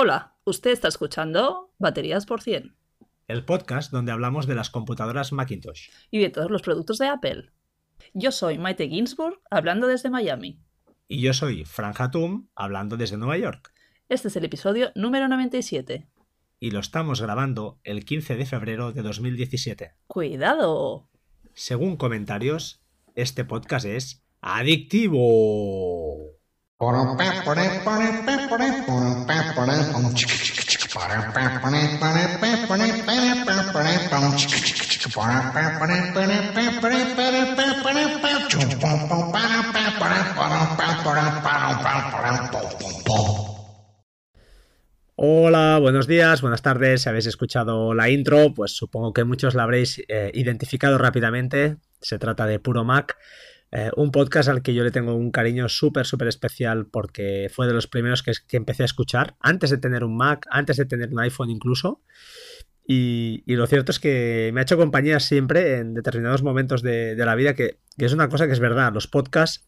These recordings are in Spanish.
Hola, usted está escuchando Baterías por 100 el podcast donde hablamos de las computadoras Macintosh. y de todos los productos de Apple. Yo soy Maite Ginsburg, hablando desde Miami. Y yo soy Fran Hatum, hablando desde Nueva York. Este es el episodio número 97. Y lo estamos grabando el 15 de febrero de 2017. ¡Cuidado! Según comentarios, este podcast es adictivo. Hola, buenos días, buenas tardes. Si habéis escuchado la intro, pues supongo que muchos la habréis eh, identificado rápidamente. Se trata de Puro Mac, eh, un podcast al que yo le tengo un cariño súper, súper especial porque fue de los primeros que, empecé a escuchar, antes de tener un Mac, antes de tener un iPhone incluso. Y, lo cierto es que me ha hecho compañía siempre en determinados momentos de, la vida, que, que, es una cosa que es verdad. Los podcasts,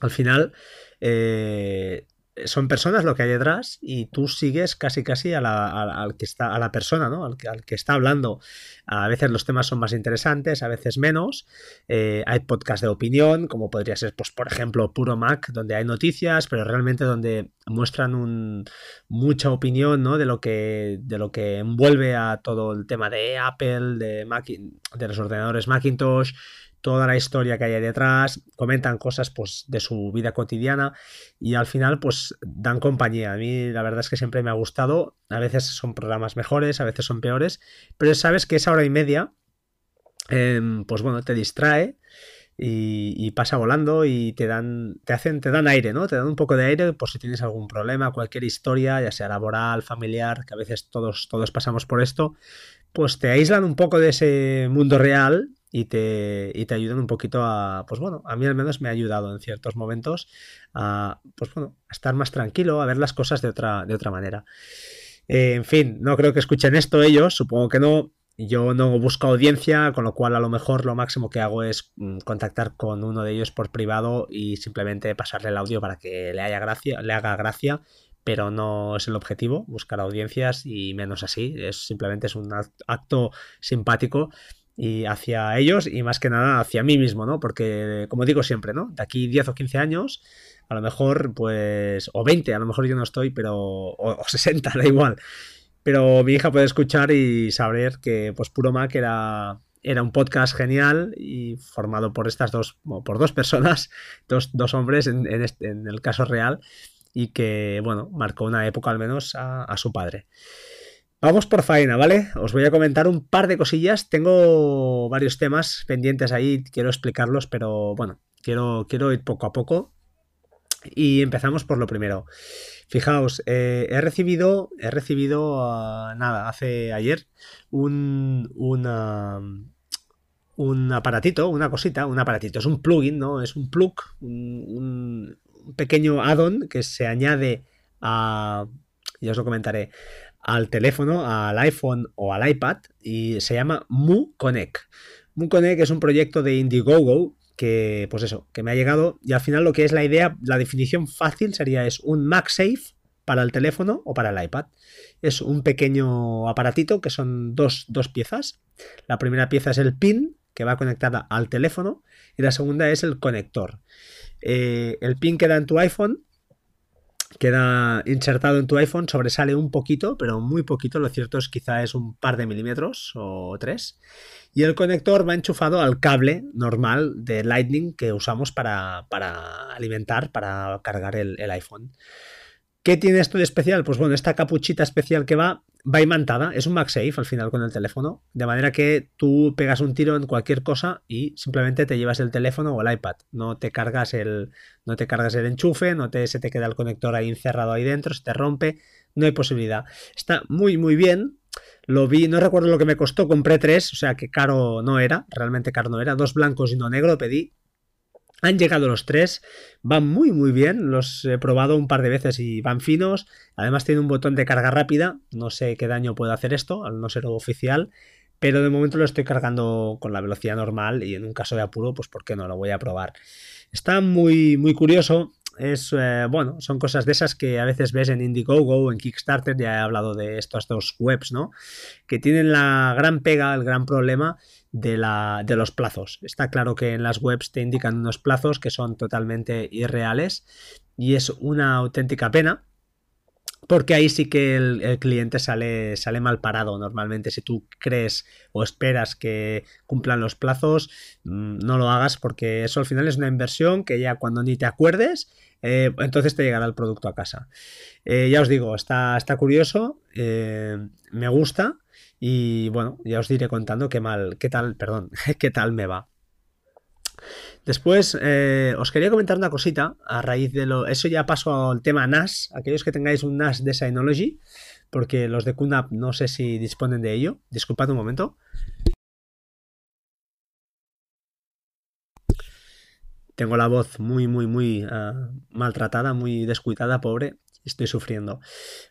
al final, eh, son personas lo que hay detrás y tú sigues casi casi a la, al que está, a la persona, ¿no? Al que, al que, está hablando. A veces los temas son más interesantes, a veces menos. Eh, hay podcasts de opinión, como podría ser, pues, por ejemplo, Puro Mac, donde hay noticias, pero realmente donde muestran un, mucha opinión, ¿no? De lo que, de lo que envuelve a todo el tema de Apple, de, Mac, de los ordenadores Macintosh toda la historia que hay detrás, comentan cosas pues de su vida cotidiana y al final pues dan compañía. A mí la verdad es que siempre me ha gustado, a veces son programas mejores, a veces son peores, pero sabes que esa hora y media eh, pues bueno, te distrae y, y, pasa volando y te dan, te hacen, te dan aire, ¿no? Te dan un poco de aire por si tienes algún problema, cualquier historia, ya sea laboral, familiar, que a veces todos, todos pasamos por esto, pues te aíslan un poco de ese mundo real y te, y te ayudan un poquito a, pues bueno, a mí al menos me ha ayudado en ciertos momentos a, pues bueno, a estar más tranquilo, a ver las cosas de otra, de otra manera. Eh, en fin, no creo que escuchen esto ellos, supongo que no. Yo no busco audiencia, con lo cual a lo mejor lo máximo que hago es contactar con uno de ellos por privado y simplemente pasarle el audio para que le, haya gracia, le haga gracia, pero no es el objetivo, buscar audiencias y menos así, es simplemente es un acto simpático y hacia ellos y más que nada hacia mí mismo, ¿no? Porque, como digo siempre, ¿no? De aquí 10 o 15 años, a lo mejor, pues, o 20, a lo mejor yo no estoy, pero, o, o 60, da igual. Pero mi hija puede escuchar y saber que, pues, Puro Mac era, era un podcast genial y formado por estas dos, por dos personas, dos, dos hombres en, en, este, en, el caso real, y que, bueno, marcó una época al menos a, a su padre. Vamos por faena, ¿vale? Os voy a comentar un par de cosillas. Tengo varios temas pendientes ahí, quiero explicarlos, pero bueno, quiero, quiero ir poco a poco. Y empezamos por lo primero. Fijaos, eh, he recibido, he recibido uh, nada, hace ayer un, una, un aparatito, una cosita, un aparatito, es un plugin, ¿no? Es un plug, un, un pequeño add-on que se añade a, ya os lo comentaré, al teléfono, al iPhone o al iPad y se llama Mu Connect. Mu Connect es un proyecto de Indiegogo que, pues eso, que me ha llegado y al final lo que es la idea, la definición fácil sería es un MagSafe para el teléfono o para el iPad. Es un pequeño aparatito que son dos, dos piezas. La primera pieza es el pin que va conectada al teléfono y la segunda es el conector. Eh, el pin queda en tu iPhone queda insertado en tu iPhone, sobresale un poquito, pero muy poquito, lo cierto es quizá es un par de milímetros o tres. Y el conector va enchufado al cable normal de Lightning que usamos para, para alimentar, para cargar el, el, iPhone. ¿Qué tiene esto de especial? Pues bueno, esta capuchita especial que va, va imantada, es un MagSafe al final con el teléfono, de manera que tú pegas un tiro en cualquier cosa y simplemente te llevas el teléfono o el iPad, no te cargas el, no te cargas el enchufe, no se te queda el conector ahí encerrado ahí dentro, se te rompe, no hay posibilidad. Está muy muy bien, lo vi, no recuerdo lo que me costó, compré tres, o sea que caro no era, realmente caro no era, dos blancos y uno negro pedí, han llegado los tres, van muy muy bien, los he probado un par de veces y van finos, además tiene un botón de carga rápida, no sé qué daño puede hacer esto, al no ser oficial, pero de momento lo estoy cargando con la velocidad normal y en un caso de apuro, pues ¿por qué no? Lo voy a probar. Está muy muy curioso, es, eh, bueno, son cosas de esas que a veces ves en Indiegogo o en Kickstarter, ya he hablado de estas dos webs, ¿no? Que tienen la gran pega, el gran problema de, la, de los plazos. Está claro que en las webs te indican unos plazos que son totalmente irreales y es una auténtica pena porque ahí sí que el, cliente sale, sale, mal parado normalmente. Si tú crees o esperas que cumplan los plazos, mm, no lo hagas porque eso al final es una inversión que ya cuando ni te acuerdes, eh, entonces te llegará el producto a casa. Eh, ya os digo, está, está curioso, eh, me gusta y bueno, ya os diré contando qué mal, qué tal, perdón, qué tal me va. Después, eh, os quería comentar una cosita a raíz de lo. Eso ya paso al tema NAS. Aquellos que tengáis un NAS de Synology, porque los de QNAP no sé si disponen de ello. Disculpad un momento. Tengo la voz muy, muy, muy ah, maltratada, muy descuidada, pobre. Estoy sufriendo.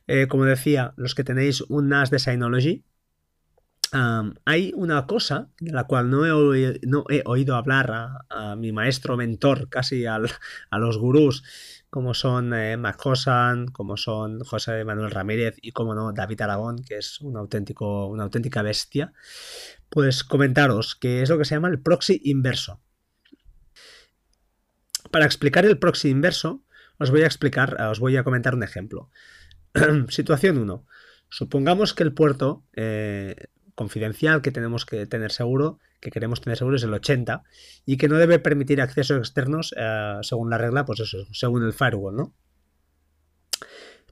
Eh, como decía, los que tenéis un NAS de Synology, hay una cosa de la cual no he, oído, hablar a, mi maestro mentor, casi a los gurús, como son eh, como son José Manuel Ramírez y, como no, David Aragón, que es un auténtico, una auténtica bestia. Pues comentaros que es lo que se llama el proxy inverso. Para explicar el proxy inverso, os voy a explicar, os voy a comentar un ejemplo. Situación 1. Supongamos que el puerto eh, confidencial que tenemos que tener seguro, que queremos tener seguro es el 80 y que no debe permitir accesos externos eh, según la regla, pues eso, según el firewall, ¿no?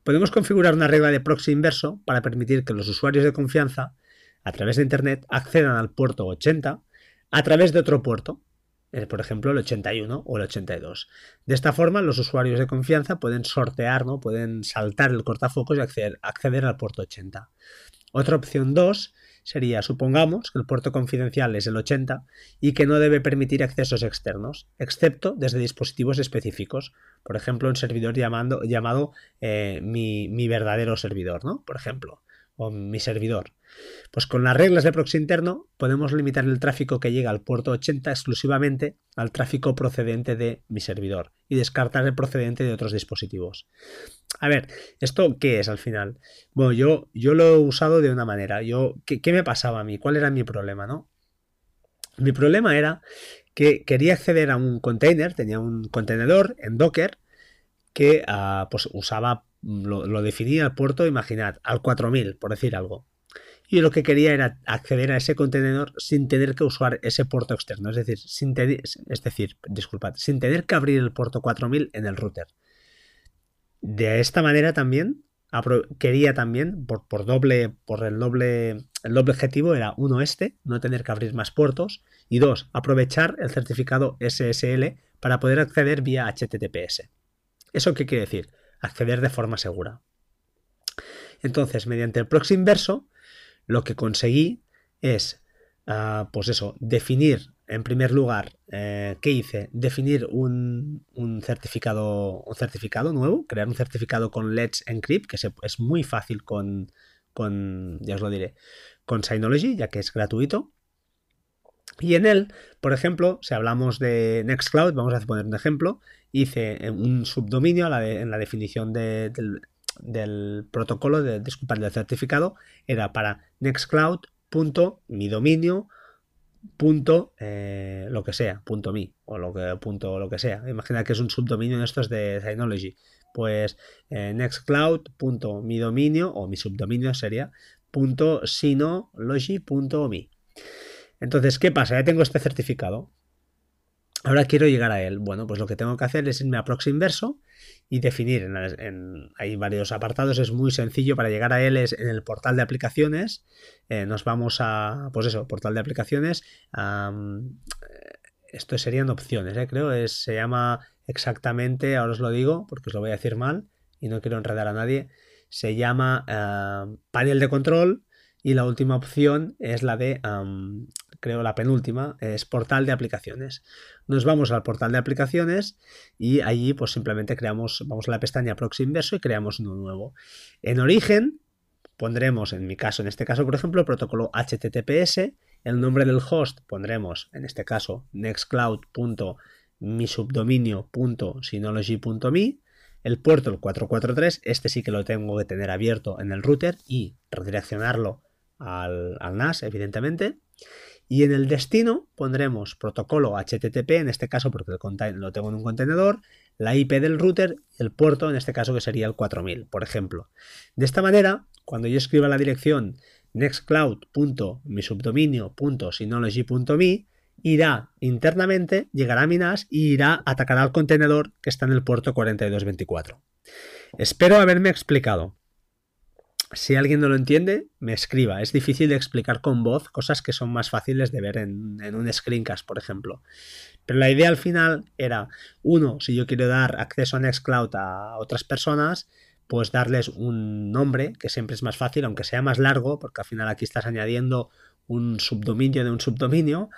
Podemos configurar una regla de proxy inverso para permitir que los usuarios de confianza a través de Internet accedan al puerto 80 a través de otro puerto, eh, por ejemplo el 81 o el 82. De esta forma los usuarios de confianza pueden sortear, ¿no? pueden saltar el cortafocos y acceder, acceder al puerto 80. Otra opción 2 sería, supongamos que el puerto confidencial es el 80 y que no debe permitir accesos externos, excepto desde dispositivos específicos. Por ejemplo, un servidor llamado eh, mi, mi, verdadero servidor, ¿no? Por ejemplo, o mi servidor. Pues con las reglas de proxy interno podemos limitar el tráfico que llega al puerto 80 exclusivamente al tráfico procedente de mi servidor y descartar el procedente de otros dispositivos. A ver, ¿esto qué es al final? Bueno, yo, yo lo he usado de una manera. Yo, ¿qué, ¿Qué me pasaba a mí? ¿Cuál era mi problema? ¿no? Mi problema era que quería acceder a un container, tenía un contenedor en Docker que uh, pues usaba, lo, lo, definía el puerto, imaginad, al 4000, por decir algo y lo que quería era acceder a ese contenedor sin tener que usar ese puerto externo, es decir, sin es decir, disculpad, sin tener que abrir el puerto 4000 en el router. De esta manera también quería también por, por, doble por el doble el doble objetivo era uno este no tener que abrir más puertos y dos aprovechar el certificado SSL para poder acceder vía HTTPS eso qué quiere decir acceder de forma segura. Entonces mediante el proxy inverso lo que conseguí es, uh, pues eso, definir, en primer lugar, eh, ¿qué hice? Definir un, un, certificado, un certificado nuevo, crear un certificado con Let's Encrypt, que es muy fácil con, con, ya os lo diré, con Synology, ya que es gratuito. Y en él, por ejemplo, si hablamos de Nextcloud, vamos a poner un ejemplo, hice un subdominio en la definición de, del, del protocolo, de, disculpad, del certificado, era para nextcloud.midominio punto eh, lo que sea, punto mi o lo que, punto lo que sea. Imagina que es un subdominio de estos de Synology. Pues eh, nextcloud.midominio o mi subdominio sería punto sinology.me. Entonces, ¿qué pasa? Ya tengo este certificado. Ahora quiero llegar a él. Bueno, pues lo que tengo que hacer es irme a proxy inverso y definir. En, hay varios apartados, es muy sencillo para llegar a él. Es en el portal de aplicaciones. Eh, nos vamos a, pues eso, portal de aplicaciones. esto serían opciones, ¿eh? creo. Es, se llama exactamente, ahora os lo digo porque os lo voy a decir mal y no quiero enredar a nadie. Se llama panel de control y la última opción es la de creo la penúltima, es portal de aplicaciones. Nos vamos al portal de aplicaciones y allí pues simplemente creamos, vamos a la pestaña proxy inverso y creamos uno nuevo. En origen pondremos, en mi caso, en este caso, por ejemplo, protocolo HTTPS, el nombre del host pondremos, en este caso, nextcloud.midominio mi subdominio.synology.me, el puerto el 443, este sí que lo tengo que tener abierto en el router y redireccionarlo al, al NAS, evidentemente. Y en el destino pondremos protocolo HTTP, en este caso porque lo tengo en un contenedor, la IP del router, el puerto, en este caso que sería el 4000, por ejemplo. De esta manera, cuando yo escriba la dirección nextcloud.misubdominio.synology.me, irá internamente, llegará a mi NAS y irá a atacar al contenedor que está en el puerto 4224. Espero haberme explicado. Si alguien no lo entiende, me escriba. Es difícil de explicar con voz cosas que son más fáciles de ver en, un screencast, por ejemplo. Pero la idea al final era, uno, si yo quiero dar acceso a Nextcloud a otras personas, pues darles un nombre, que siempre es más fácil, aunque sea más largo, porque al final aquí estás añadiendo un subdominio de un subdominio.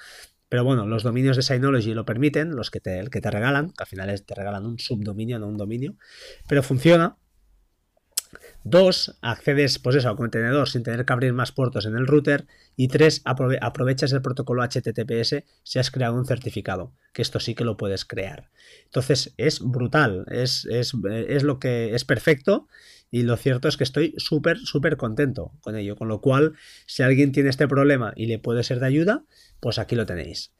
Pero bueno, los dominios de Synology lo permiten, los que te, el que te regalan, que al final te regalan un subdominio, no un dominio, pero funciona Dos, accedes pues eso, al contenedor sin tener que abrir más puertos en el router. Y tres, aprovechas el protocolo HTTPS si has creado un certificado, que esto sí que lo puedes crear. Entonces es brutal, es, es, es lo que es perfecto y lo cierto es que estoy súper, súper contento con ello. Con lo cual, si alguien tiene este problema y le puede ser de ayuda, pues aquí lo tenéis.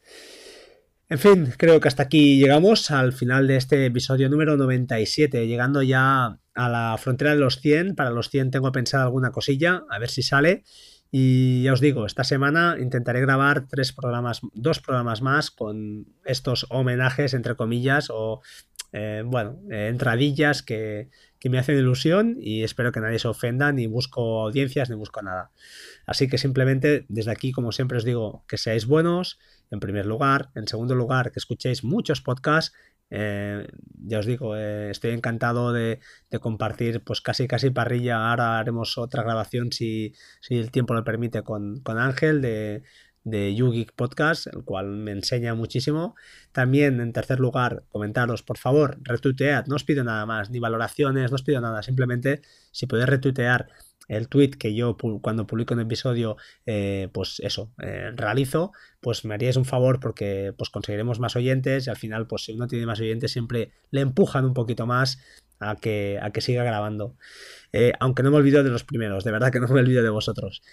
En fin, creo que hasta aquí llegamos al final de este episodio número 97, llegando ya a la frontera de los 100. Para los 100 tengo pensado alguna cosilla, a ver si sale. Y ya os digo, esta semana intentaré grabar tres programas, dos programas más con estos homenajes, entre comillas, o eh, bueno, eh, entradillas que, que, me hacen ilusión y espero que nadie se ofenda, ni busco audiencias, ni busco nada. Así que simplemente desde aquí, como siempre os digo, que seáis buenos, en primer lugar. En segundo lugar, que escuchéis muchos podcasts. Eh, ya os digo, eh, estoy encantado de, compartir pues casi casi parrilla. Ahora haremos otra grabación si, el tiempo lo permite con, Ángel de, de YouGeek Podcast, el cual me enseña muchísimo. También, en tercer lugar, comentaros, por favor, retuitead, no os pido nada más, ni valoraciones, no os pido nada, simplemente si podéis retuitear el tweet que yo cuando publico un episodio, eh, pues eso, eh, realizo, pues me haríais un favor porque pues conseguiremos más oyentes y al final, pues si uno tiene más oyentes, siempre le empujan un poquito más a que, a que siga grabando. Eh, aunque no me olvido de los primeros, de verdad que no me olvido de vosotros.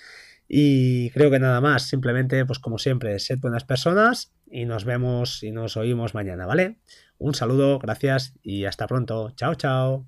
Y creo que nada más, simplemente, pues como siempre, sed buenas personas y nos vemos y nos oímos mañana, ¿vale? Un saludo, gracias y hasta pronto. Chao, chao.